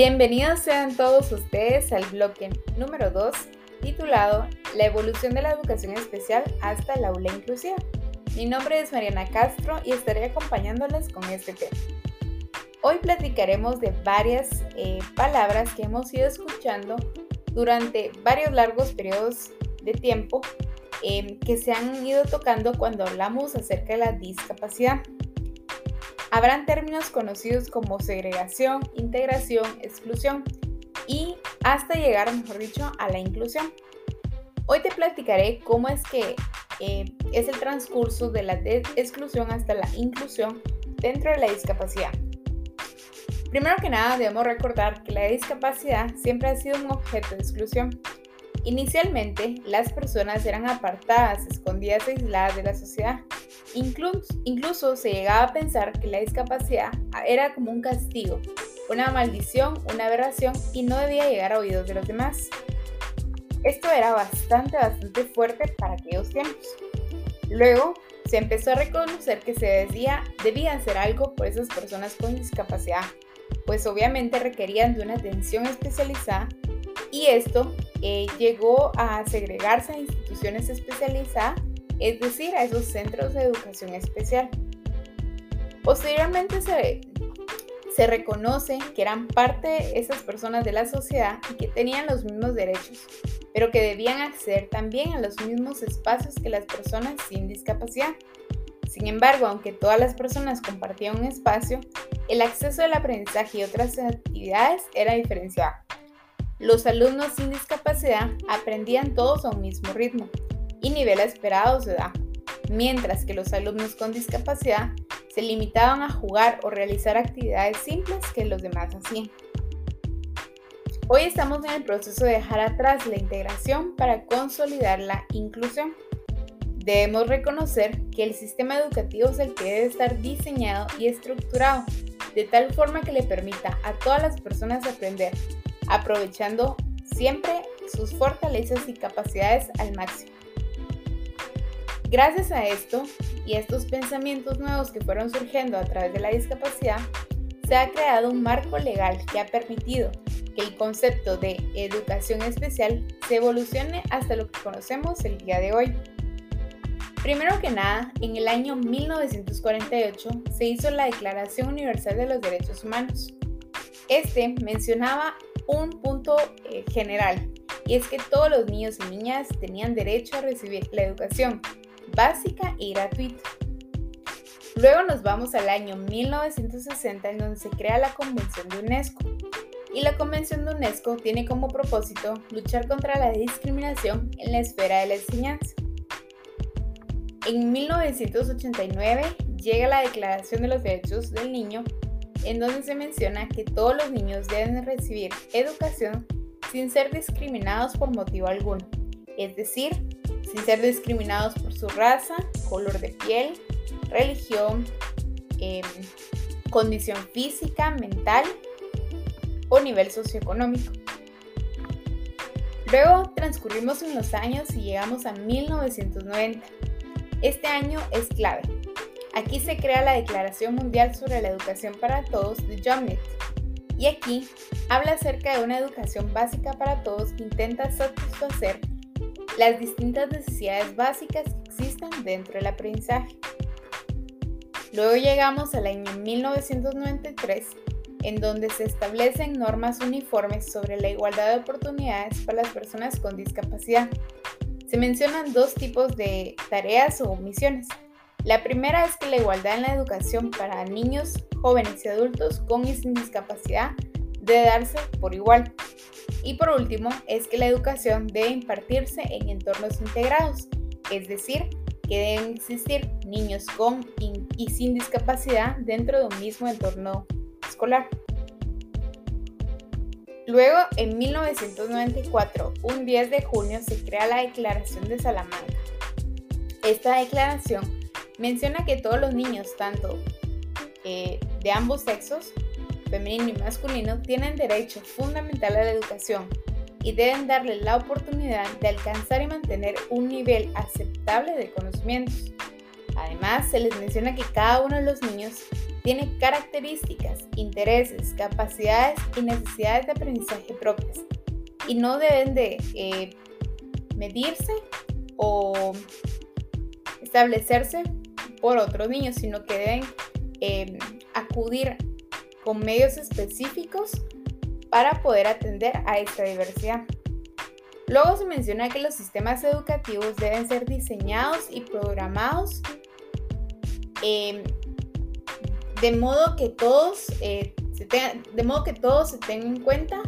Bienvenidos sean todos ustedes al bloque número 2 titulado La evolución de la educación especial hasta el aula inclusiva. Mi nombre es Mariana Castro y estaré acompañándoles con este tema. Hoy platicaremos de varias eh, palabras que hemos ido escuchando durante varios largos periodos de tiempo eh, que se han ido tocando cuando hablamos acerca de la discapacidad. Habrán términos conocidos como segregación, integración, exclusión y hasta llegar, mejor dicho, a la inclusión. Hoy te platicaré cómo es que eh, es el transcurso de la exclusión hasta la inclusión dentro de la discapacidad. Primero que nada, debemos recordar que la discapacidad siempre ha sido un objeto de exclusión. Inicialmente, las personas eran apartadas, escondidas aisladas de la sociedad. Incluso, incluso se llegaba a pensar que la discapacidad era como un castigo, una maldición, una aberración y no debía llegar a oídos de los demás. Esto era bastante, bastante fuerte para aquellos tiempos. Luego se empezó a reconocer que se decía, debía hacer algo por esas personas con discapacidad, pues obviamente requerían de una atención especializada y esto eh, llegó a segregarse a instituciones especializadas, es decir, a esos centros de educación especial. Posteriormente se, se reconoce que eran parte esas personas de la sociedad y que tenían los mismos derechos, pero que debían acceder también a los mismos espacios que las personas sin discapacidad. Sin embargo, aunque todas las personas compartían un espacio, el acceso al aprendizaje y otras actividades era diferenciado. Los alumnos sin discapacidad aprendían todos a un mismo ritmo y nivel esperado de edad, mientras que los alumnos con discapacidad se limitaban a jugar o realizar actividades simples que los demás hacían. Hoy estamos en el proceso de dejar atrás la integración para consolidar la inclusión. Debemos reconocer que el sistema educativo es el que debe estar diseñado y estructurado de tal forma que le permita a todas las personas aprender aprovechando siempre sus fortalezas y capacidades al máximo. Gracias a esto y a estos pensamientos nuevos que fueron surgiendo a través de la discapacidad, se ha creado un marco legal que ha permitido que el concepto de educación especial se evolucione hasta lo que conocemos el día de hoy. Primero que nada, en el año 1948 se hizo la Declaración Universal de los Derechos Humanos. Este mencionaba un punto eh, general, y es que todos los niños y niñas tenían derecho a recibir la educación básica y gratuita. Luego nos vamos al año 1960 en donde se crea la Convención de UNESCO. Y la Convención de UNESCO tiene como propósito luchar contra la discriminación en la esfera de la enseñanza. En 1989 llega la Declaración de los Derechos del Niño en donde se menciona que todos los niños deben recibir educación sin ser discriminados por motivo alguno, es decir, sin ser discriminados por su raza, color de piel, religión, em, condición física, mental o nivel socioeconómico. Luego transcurrimos en los años y llegamos a 1990. Este año es clave, Aquí se crea la Declaración Mundial sobre la Educación para Todos de Jomnet. Y aquí habla acerca de una educación básica para todos que intenta satisfacer las distintas necesidades básicas que existen dentro del aprendizaje. Luego llegamos al año 1993, en donde se establecen normas uniformes sobre la igualdad de oportunidades para las personas con discapacidad. Se mencionan dos tipos de tareas o misiones, la primera es que la igualdad en la educación para niños, jóvenes y adultos con y sin discapacidad debe darse por igual. Y por último, es que la educación debe impartirse en entornos integrados, es decir, que deben existir niños con y sin discapacidad dentro de un mismo entorno escolar. Luego, en 1994, un 10 de junio, se crea la Declaración de Salamanca. Esta declaración menciona que todos los niños, tanto eh, de ambos sexos, femenino y masculino, tienen derecho fundamental a la educación y deben darle la oportunidad de alcanzar y mantener un nivel aceptable de conocimientos. Además, se les menciona que cada uno de los niños tiene características, intereses, capacidades y necesidades de aprendizaje propias y no deben de eh, medirse o establecerse por otros niños, sino que deben em, acudir con medios específicos para poder atender a esta diversidad. Luego se menciona que los sistemas educativos deben ser diseñados y programados em, de modo que todos eh, se de modo que todos se tengan en cuenta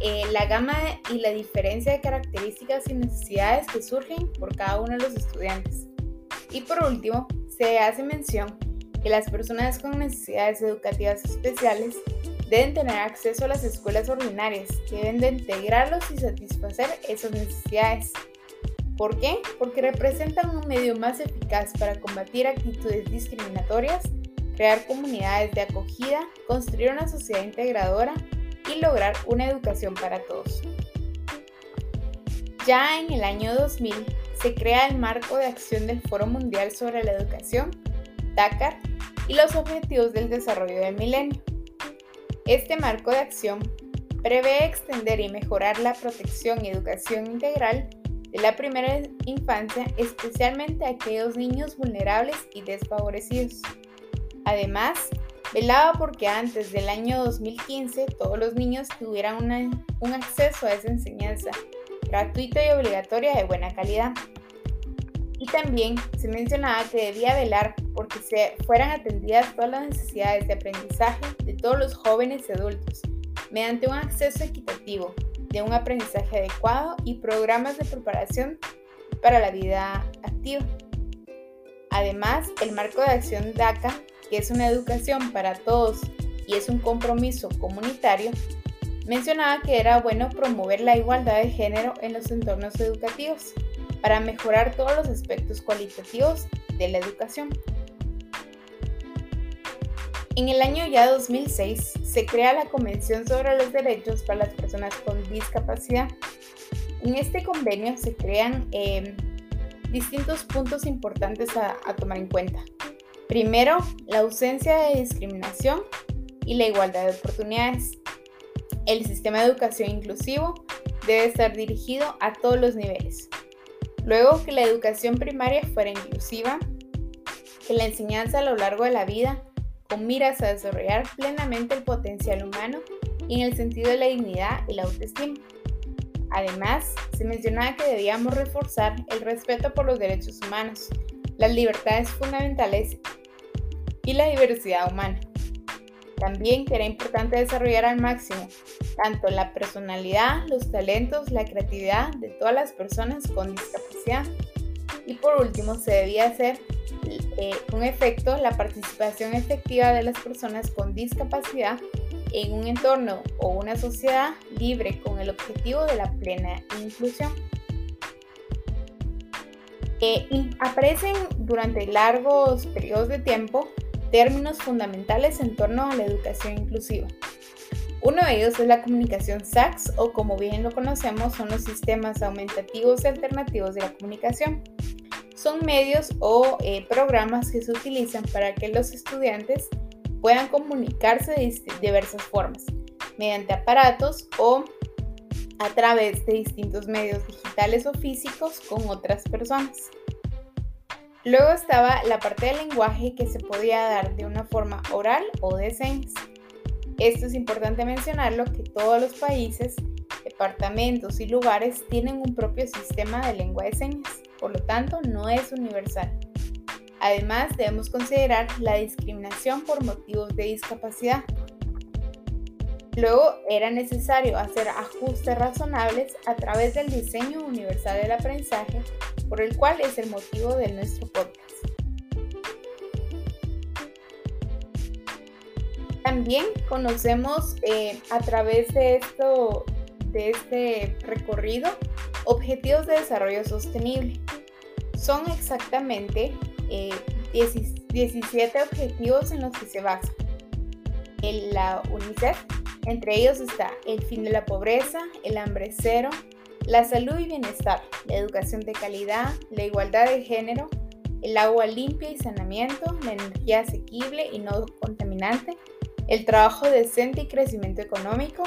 eh, la gama y la diferencia de características y necesidades que surgen por cada uno de los estudiantes. Y por último, se hace mención que las personas con necesidades educativas especiales deben tener acceso a las escuelas ordinarias, que deben de integrarlos y satisfacer esas necesidades. ¿Por qué? Porque representan un medio más eficaz para combatir actitudes discriminatorias, crear comunidades de acogida, construir una sociedad integradora y lograr una educación para todos. Ya en el año 2000 se crea el marco de acción del Foro Mundial sobre la Educación, Dakar, y los Objetivos del Desarrollo del Milenio. Este marco de acción prevé extender y mejorar la protección y educación integral de la primera infancia, especialmente a aquellos niños vulnerables y desfavorecidos. Además, velaba porque antes del año 2015 todos los niños tuvieran un acceso a esa enseñanza gratuita y obligatoria de buena calidad. Y también se mencionaba que debía velar porque se fueran atendidas todas las necesidades de aprendizaje de todos los jóvenes y adultos, mediante un acceso equitativo, de un aprendizaje adecuado y programas de preparación para la vida activa. Además, el marco de acción DACA que es una educación para todos y es un compromiso comunitario, mencionaba que era bueno promover la igualdad de género en los entornos educativos para mejorar todos los aspectos cualitativos de la educación. En el año ya 2006 se crea la Convención sobre los Derechos para las Personas con Discapacidad. En este convenio se crean eh, distintos puntos importantes a tomar en cuenta. Primero, la ausencia de discriminación y la igualdad de oportunidades. El sistema de educación inclusivo debe estar dirigido a todos los niveles. Luego, que la educación primaria fuera inclusiva, que la enseñanza a lo largo de la vida con miras a desarrollar plenamente el potencial humano y en el sentido de la dignidad y la autoestima. Además, se mencionaba que debíamos reforzar el respeto por los derechos humanos, las libertades fundamentales y la diversidad humana. También que era importante desarrollar al máximo tanto la personalidad, los talentos, la creatividad de todas las personas con discapacidad. Y por último, se debía hacer eh, con efecto la participación efectiva de las personas con discapacidad en un entorno o una sociedad libre con el objetivo de la plena inclusión. Eh, aparecen durante largos periodos de tiempo términos fundamentales en torno a la educación inclusiva. Uno de ellos es la comunicación SACS o como bien lo conocemos son los sistemas aumentativos y alternativos de la comunicación. Son medios o eh, programas que se utilizan para que los estudiantes puedan comunicarse de diversas formas, mediante aparatos o a través de distintos medios digitales o físicos con otras personas. Luego estaba la parte del lenguaje que se podía dar de una forma oral o de señas. Esto es importante mencionarlo que todos los países, departamentos y lugares tienen un propio sistema de lengua de señas, por lo tanto no es universal. Además, debemos considerar la discriminación por motivos de discapacidad. Luego era necesario hacer ajustes razonables a través del diseño universal del aprendizaje por el cual es el motivo de nuestro podcast. También conocemos eh, a través de, esto, de este recorrido objetivos de desarrollo sostenible. Son exactamente 17 eh, objetivos en los que se basa en la UNICEF. Entre ellos está el fin de la pobreza, el hambre cero, la salud y bienestar, la educación de calidad, la igualdad de género, el agua limpia y saneamiento, la energía asequible y no contaminante, el trabajo decente y crecimiento económico,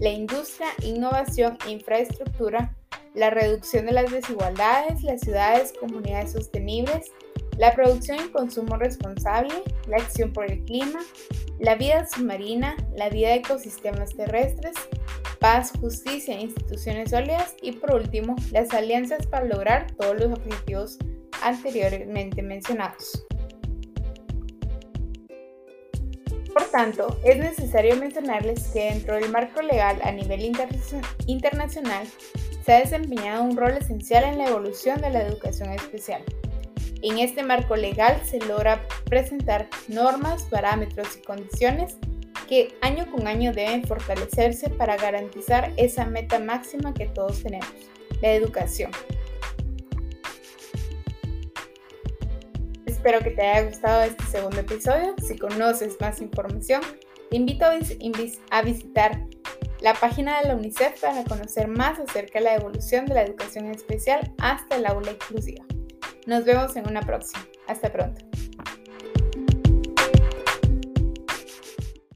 la industria, innovación e infraestructura, la reducción de las desigualdades, las ciudades, comunidades sostenibles, la producción y consumo responsable, la acción por el clima, la vida submarina, la vida de ecosistemas terrestres, paz, justicia instituciones sólidas y por último, las alianzas para lograr todos los objetivos anteriormente mencionados. Por tanto, es necesario mencionarles que dentro del marco legal a nivel internacional se ha desempeñado un rol esencial en la evolución de la educación especial. En este marco legal se logra presentar normas, parámetros y condiciones que año con año deben fortalecerse para garantizar esa meta máxima que todos tenemos, la educación. Espero que te haya gustado este segundo episodio. Si conoces más información, te invito a visitar la página de la UNICEF para conocer más acerca de la evolución de la educación especial hasta el aula inclusiva. Nos vemos en una próxima. Hasta pronto.